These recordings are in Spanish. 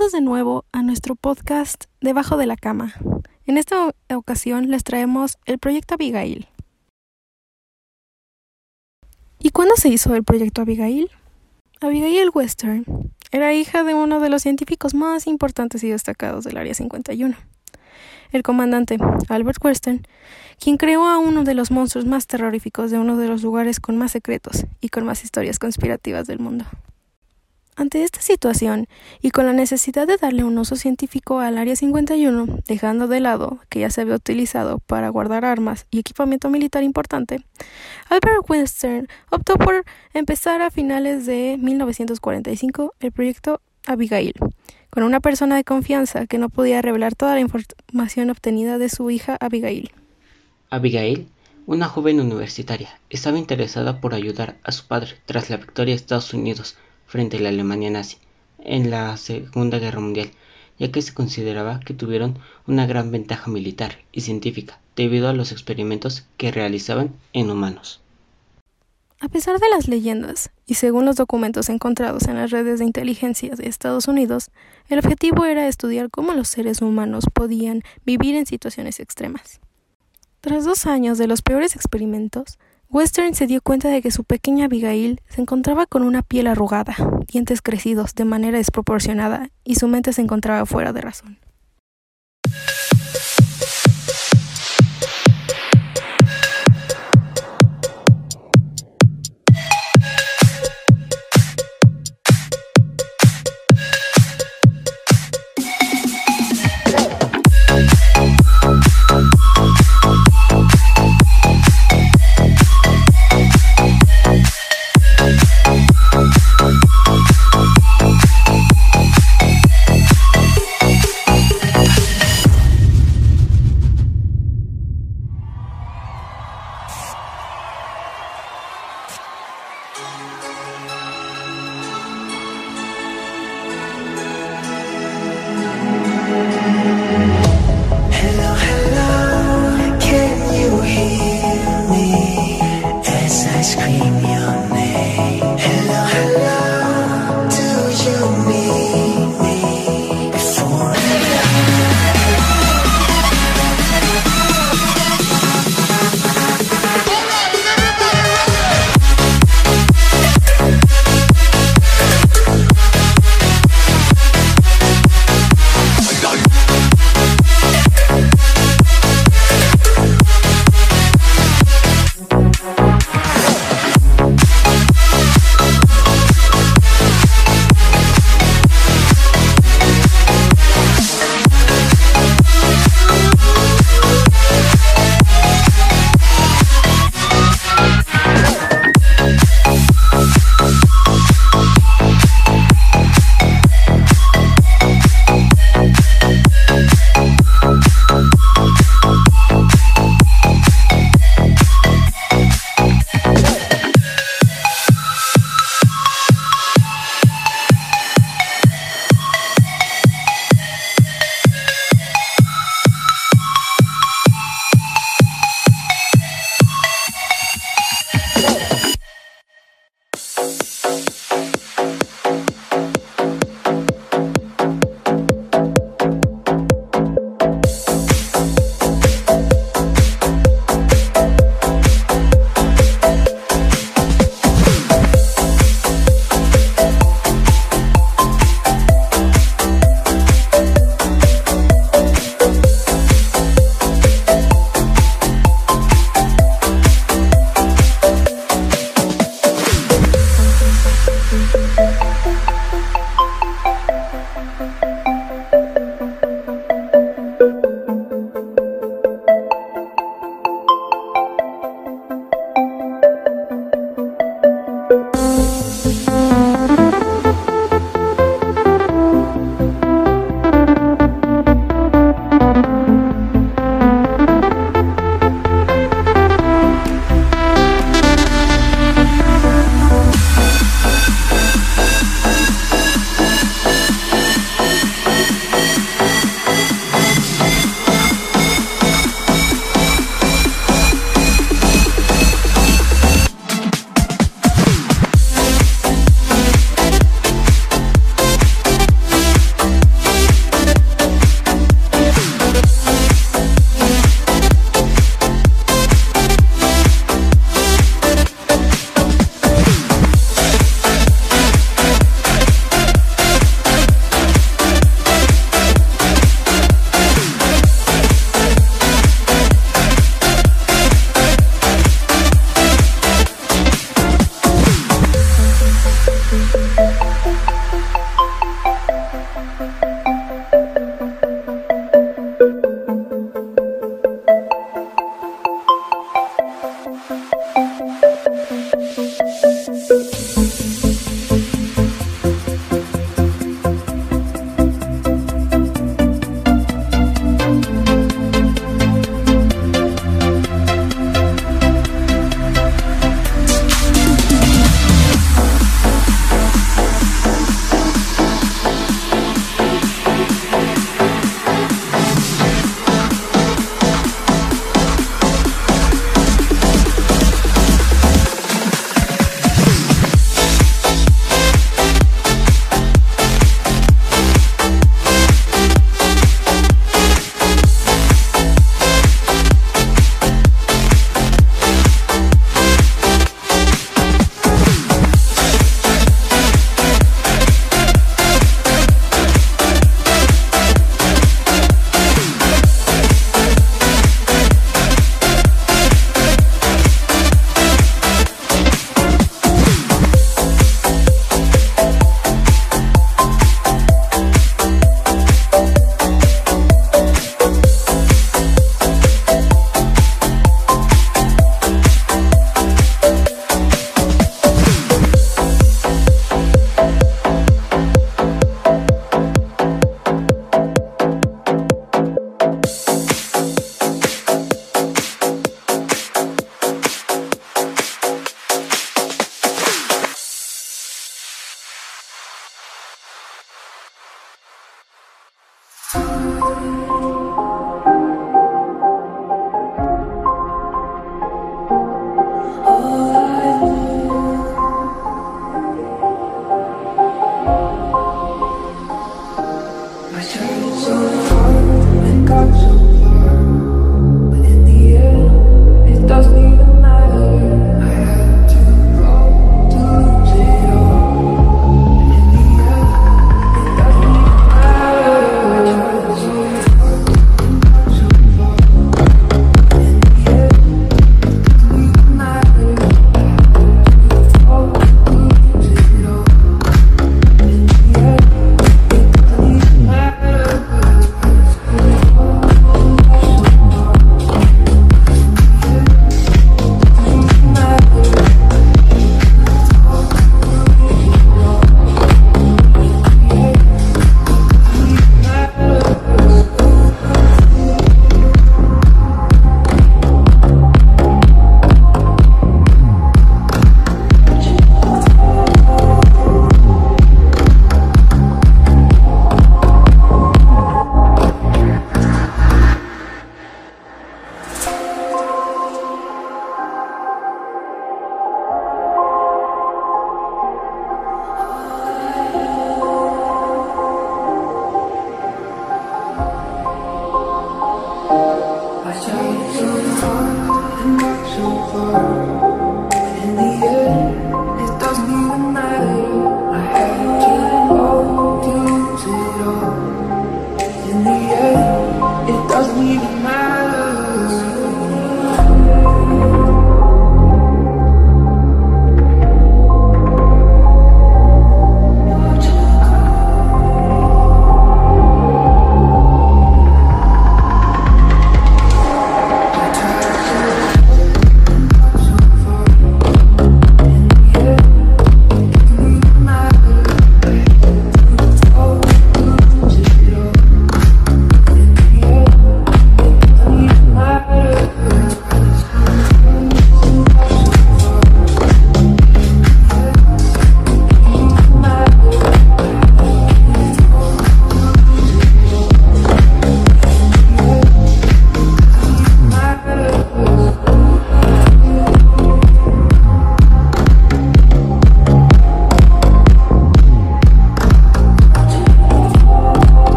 De nuevo a nuestro podcast Debajo de la cama. En esta ocasión les traemos el proyecto Abigail. ¿Y cuándo se hizo el proyecto Abigail? Abigail Western era hija de uno de los científicos más importantes y destacados del Área 51, el comandante Albert Western, quien creó a uno de los monstruos más terroríficos de uno de los lugares con más secretos y con más historias conspirativas del mundo. Ante esta situación, y con la necesidad de darle un uso científico al Área 51, dejando de lado que ya se había utilizado para guardar armas y equipamiento militar importante, Albert Western optó por empezar a finales de 1945 el proyecto Abigail, con una persona de confianza que no podía revelar toda la información obtenida de su hija Abigail. Abigail, una joven universitaria, estaba interesada por ayudar a su padre tras la victoria de Estados Unidos frente a la Alemania nazi en la Segunda Guerra Mundial, ya que se consideraba que tuvieron una gran ventaja militar y científica debido a los experimentos que realizaban en humanos. A pesar de las leyendas, y según los documentos encontrados en las redes de inteligencia de Estados Unidos, el objetivo era estudiar cómo los seres humanos podían vivir en situaciones extremas. Tras dos años de los peores experimentos, Western se dio cuenta de que su pequeña Abigail se encontraba con una piel arrugada, dientes crecidos de manera desproporcionada y su mente se encontraba fuera de razón.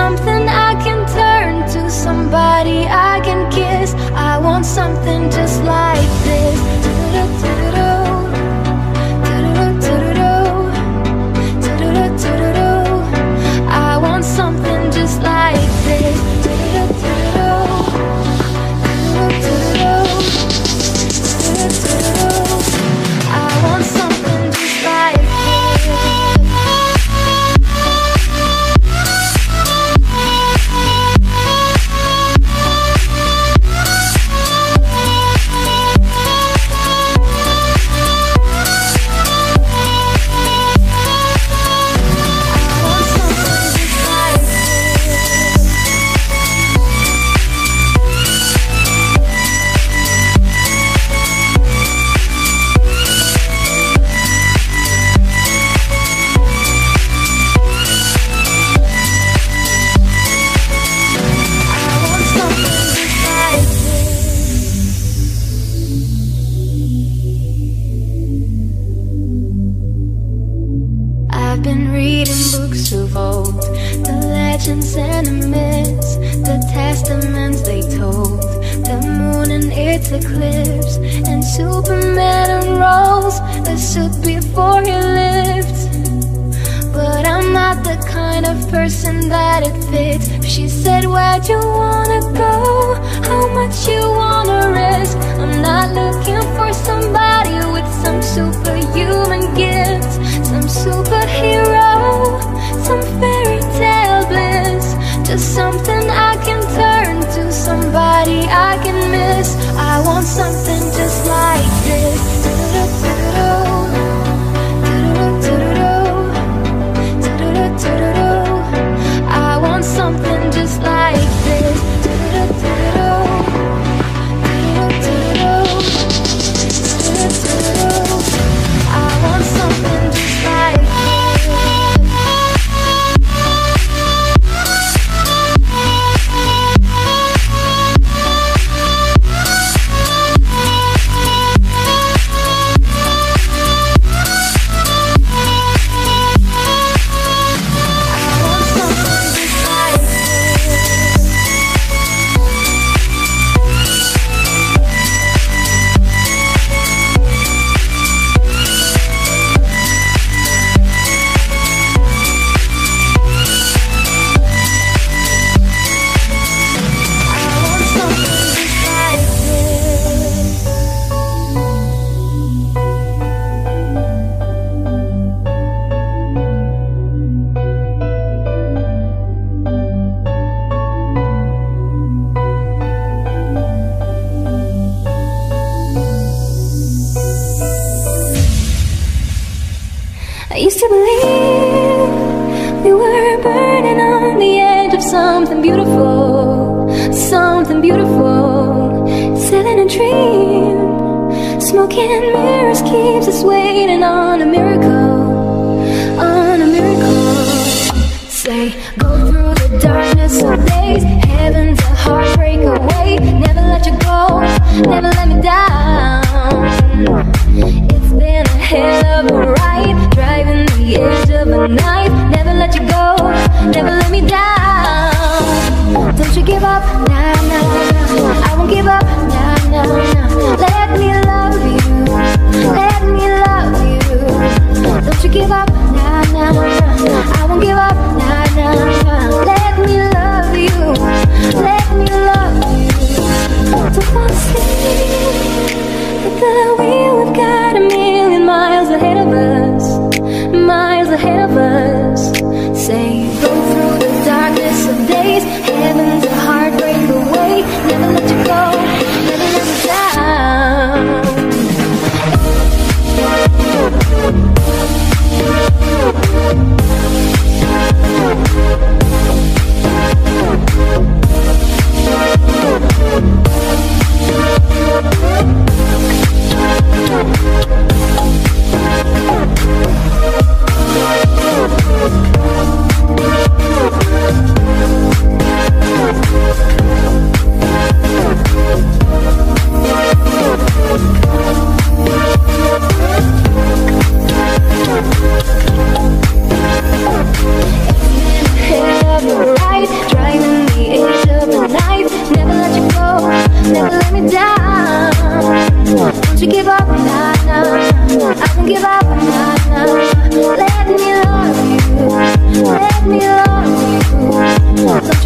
something I can turn to, somebody I can kiss. I want something just like this. person that it fits She said, where'd you wanna go? How much you wanna risk? I'm not looking for somebody with some superhuman gifts Some superhero, some fairy tale bliss Just something I can turn to, somebody I can miss I want something just like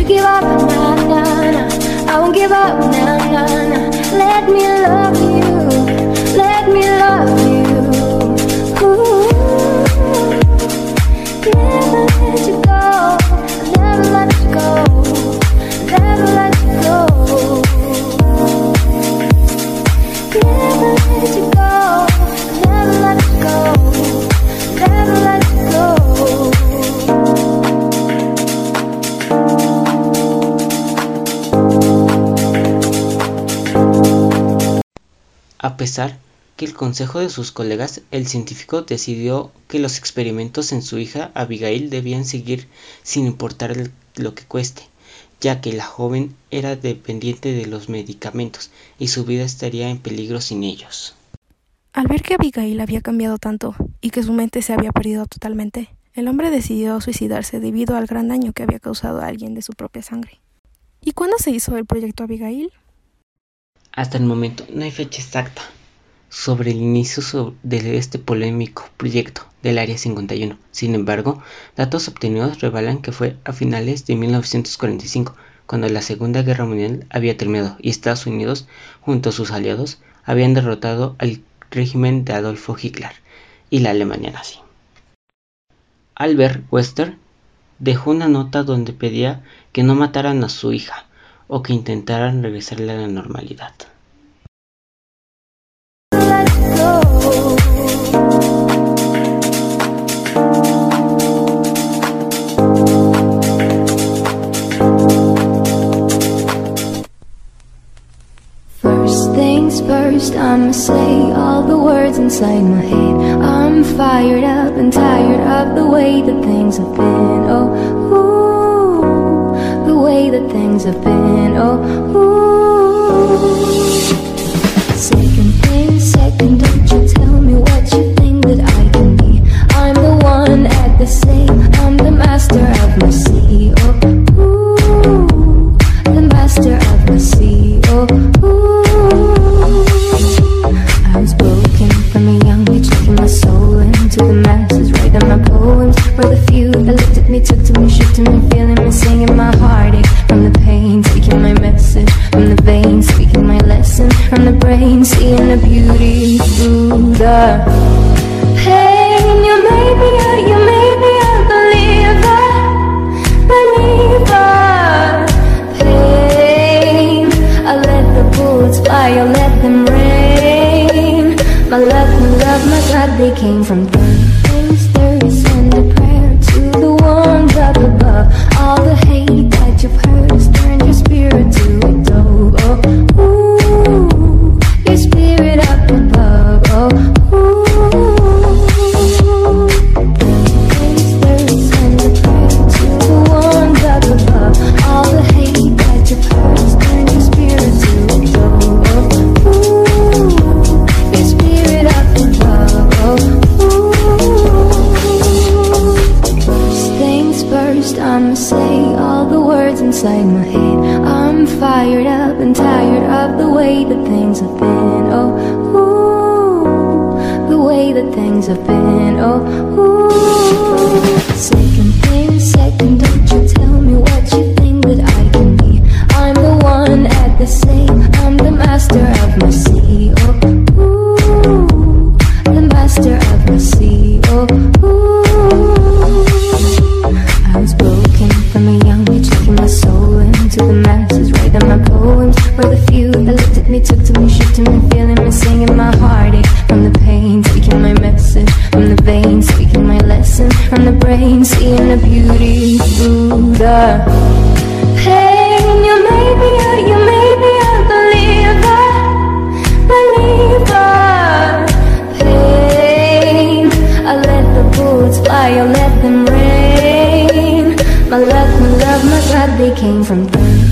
Give up, nah, nah, nah. I won't give up, nah, nah, nah. Let me love you, let me love you. Ooh. Never let you go. A pesar que el consejo de sus colegas, el científico decidió que los experimentos en su hija Abigail debían seguir sin importar lo que cueste, ya que la joven era dependiente de los medicamentos y su vida estaría en peligro sin ellos. Al ver que Abigail había cambiado tanto y que su mente se había perdido totalmente, el hombre decidió suicidarse debido al gran daño que había causado a alguien de su propia sangre. ¿Y cuándo se hizo el proyecto Abigail? Hasta el momento no hay fecha exacta sobre el inicio de este polémico proyecto del Área 51. Sin embargo, datos obtenidos revelan que fue a finales de 1945, cuando la Segunda Guerra Mundial había terminado y Estados Unidos, junto a sus aliados, habían derrotado al régimen de Adolfo Hitler y la Alemania nazi. Albert Wester dejó una nota donde pedía que no mataran a su hija o que intentaran regresarle a la normalidad. First things first, I'ma say all the words inside my head. I'm fired up and tired of the way that things have been. Oh, ooh, way that things have been. Oh, ooh. Second thing, second, don't you tell me what you think that I can be. I'm the one at the same, I'm the master of my sea. Oh, ooh, the master of my sea. Oh, ooh. I was broken from a young age, taking my soul into the masses, writing my poems for the few that looked at me, took to me, shook to me, feeling me, singing my heartache from the pain, taking my message from the veins, speaking my lesson from the brain, seeing the beauty through the pain. You made me a, you made me a believer, believer. Pain. I let the bullets fly, I let them rain. My love, my love, my God, they came from things above. All the hate that you've heard has turned your spirit to a dope. Oh. Came from third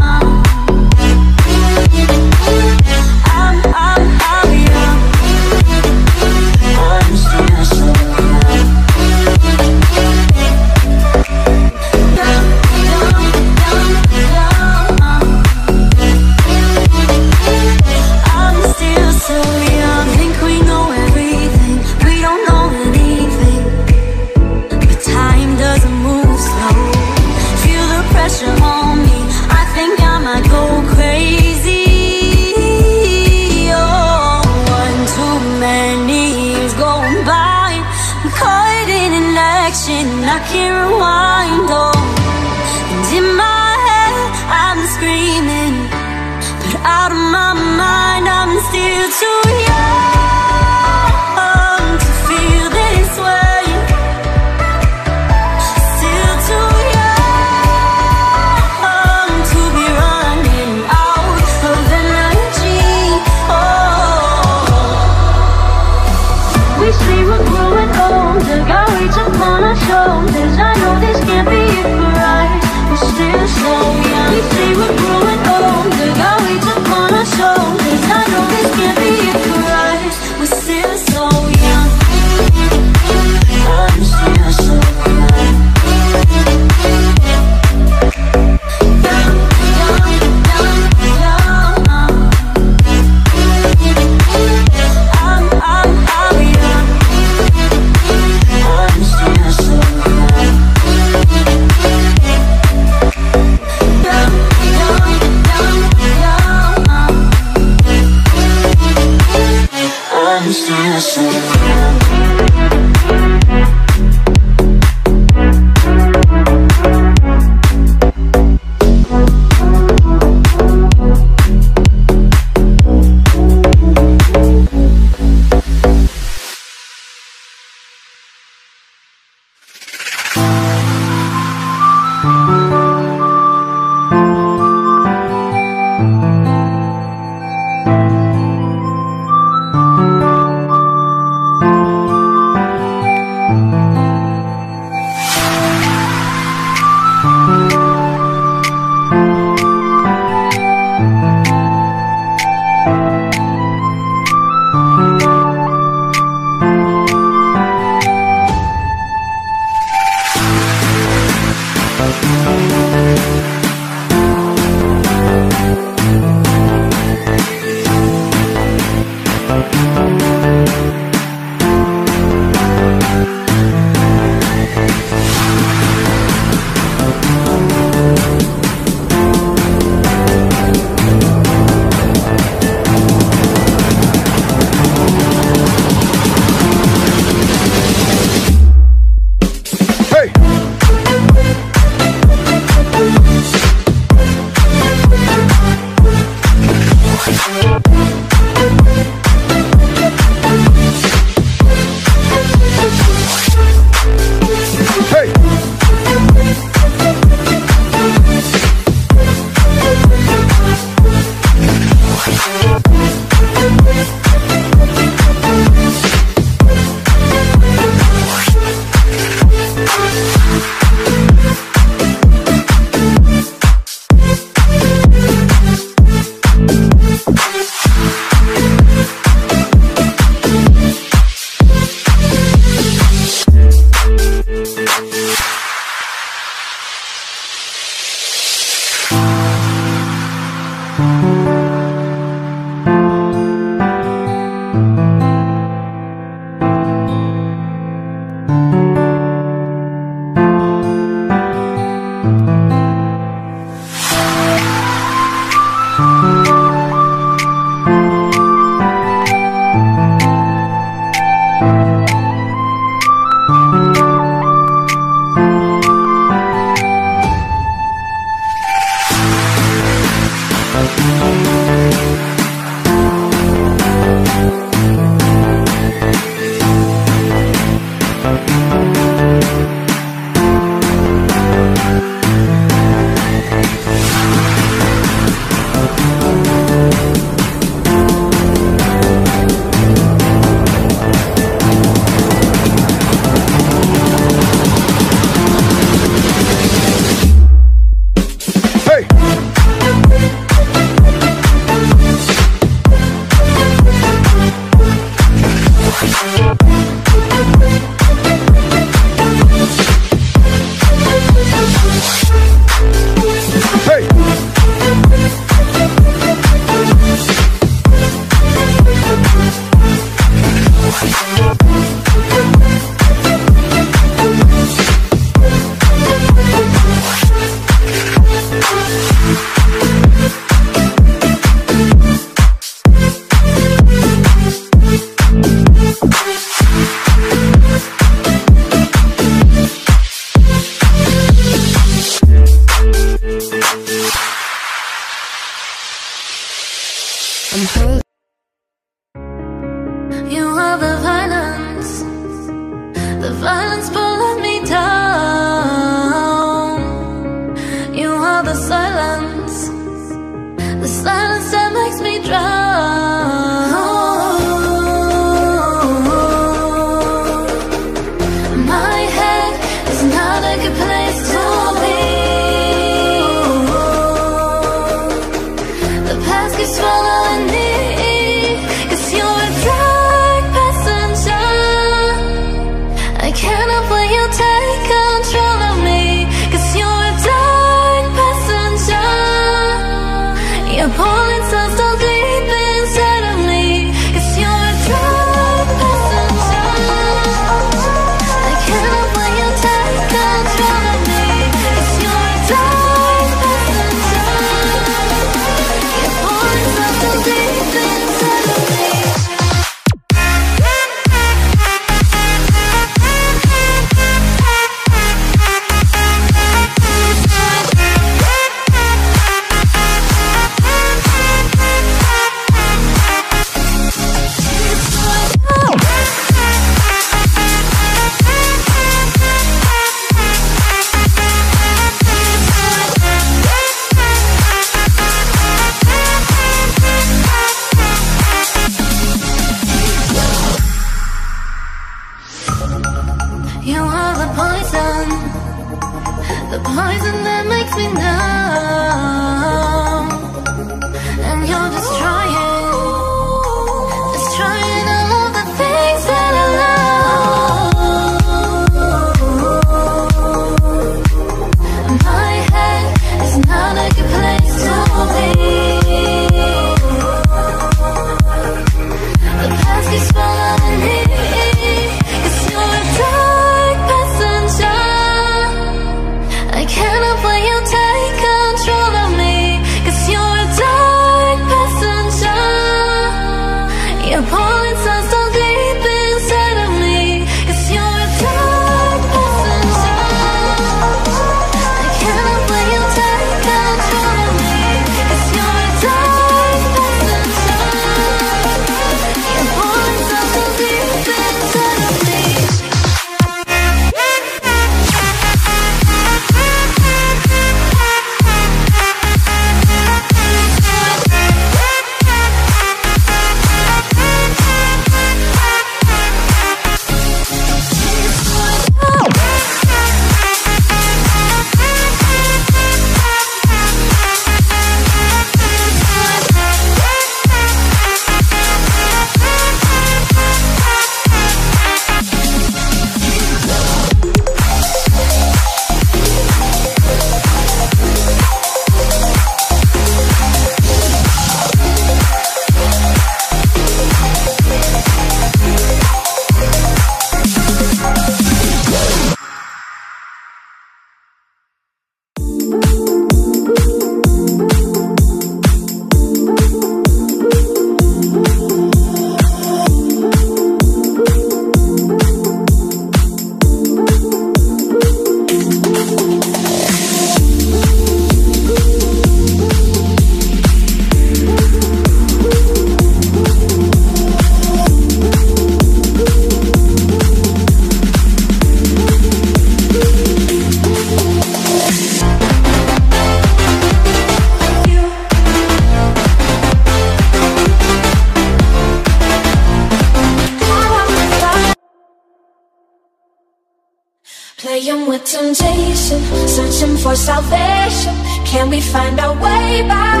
with temptation, searching for salvation. Can we find our way back,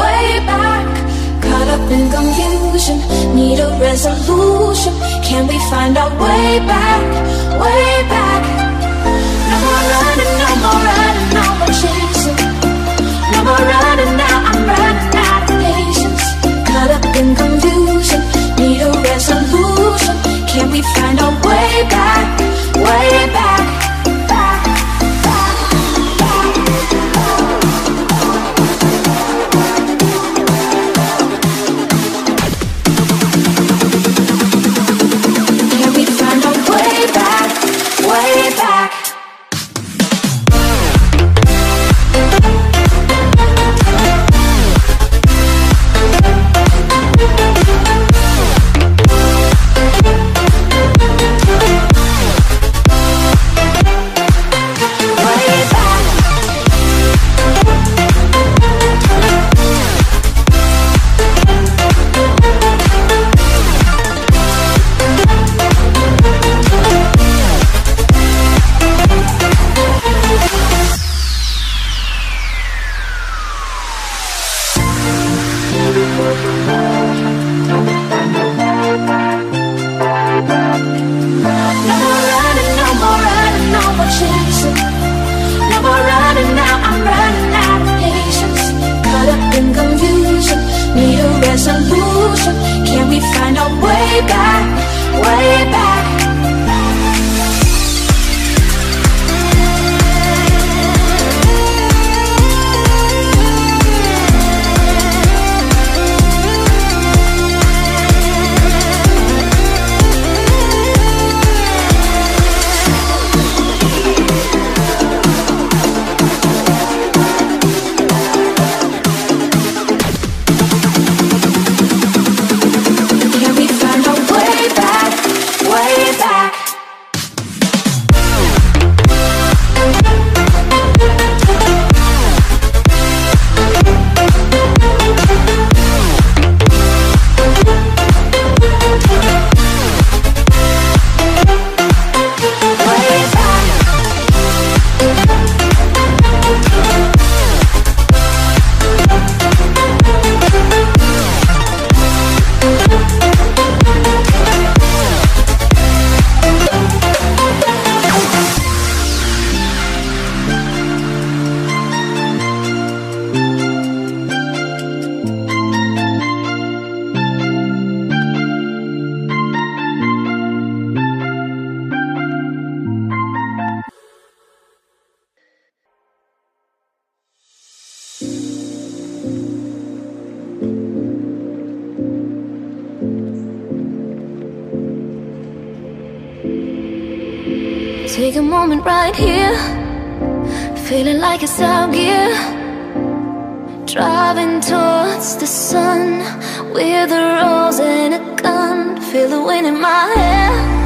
way back? Caught up in confusion, need a resolution. Can we find our way back, way back? No more running, no more running, no more chasing. No more running now, I'm running out of patience. Caught up in confusion, need a resolution. Can we find our way back, way back? a gear Driving towards the sun With a rose and a gun. Feel the wind in my hair.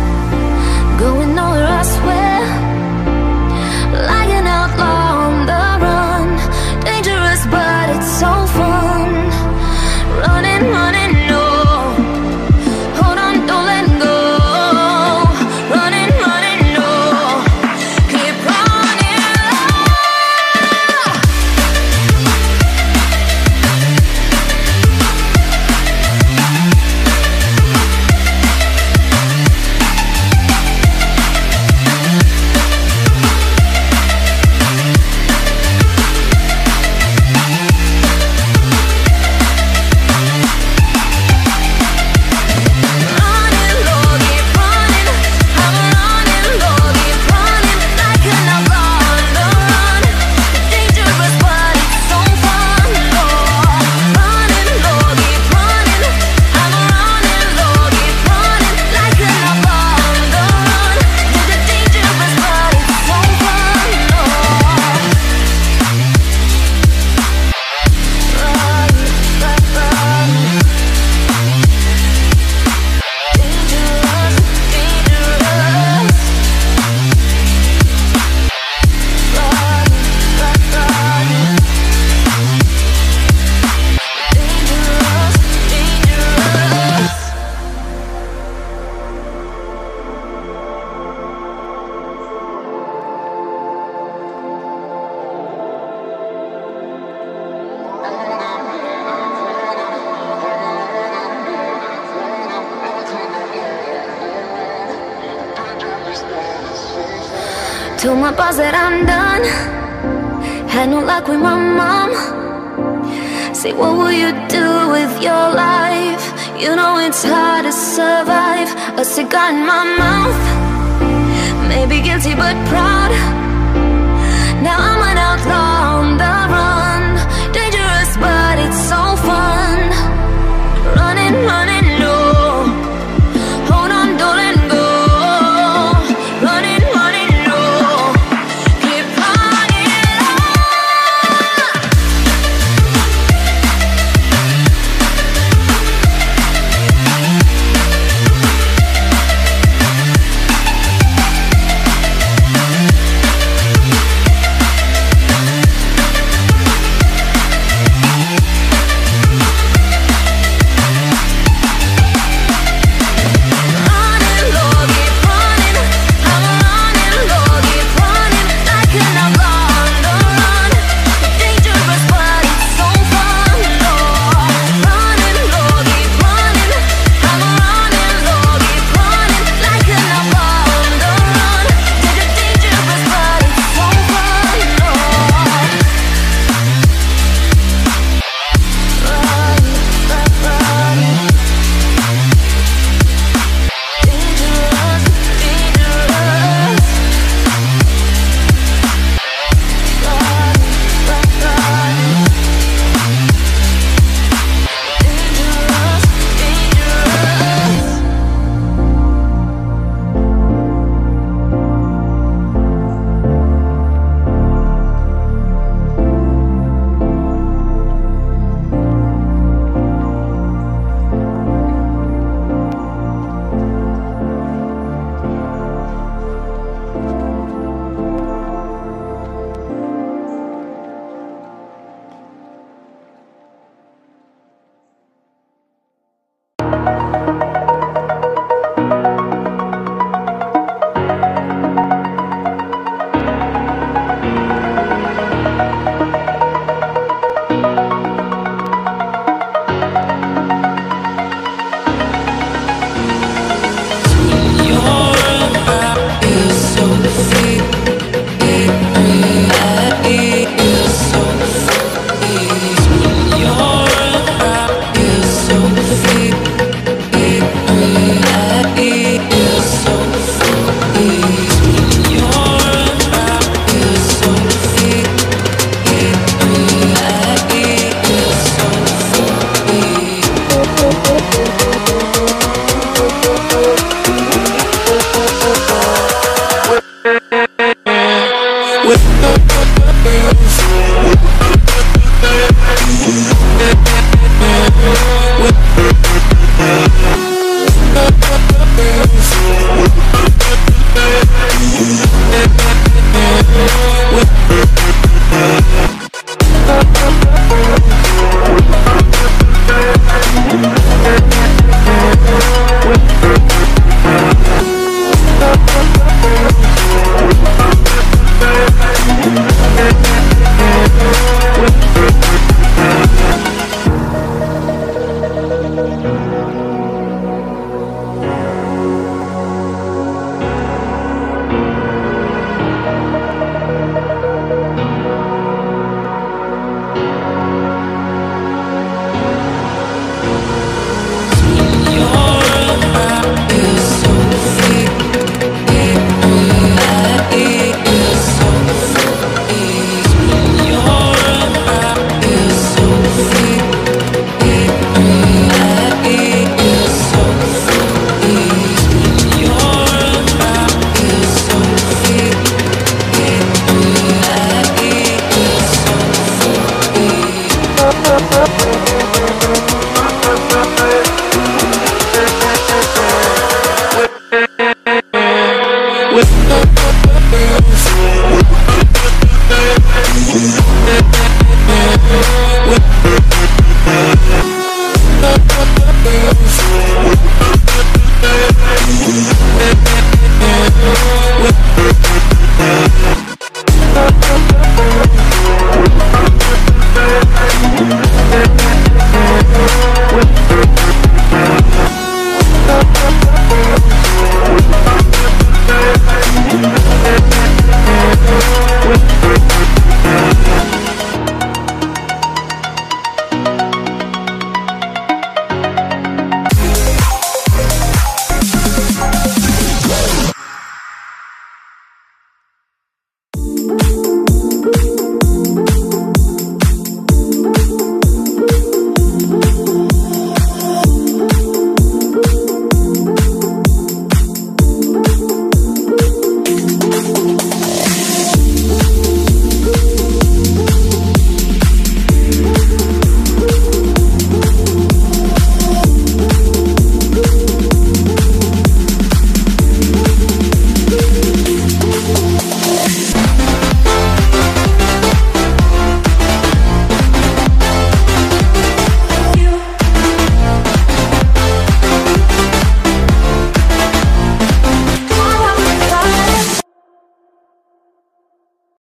would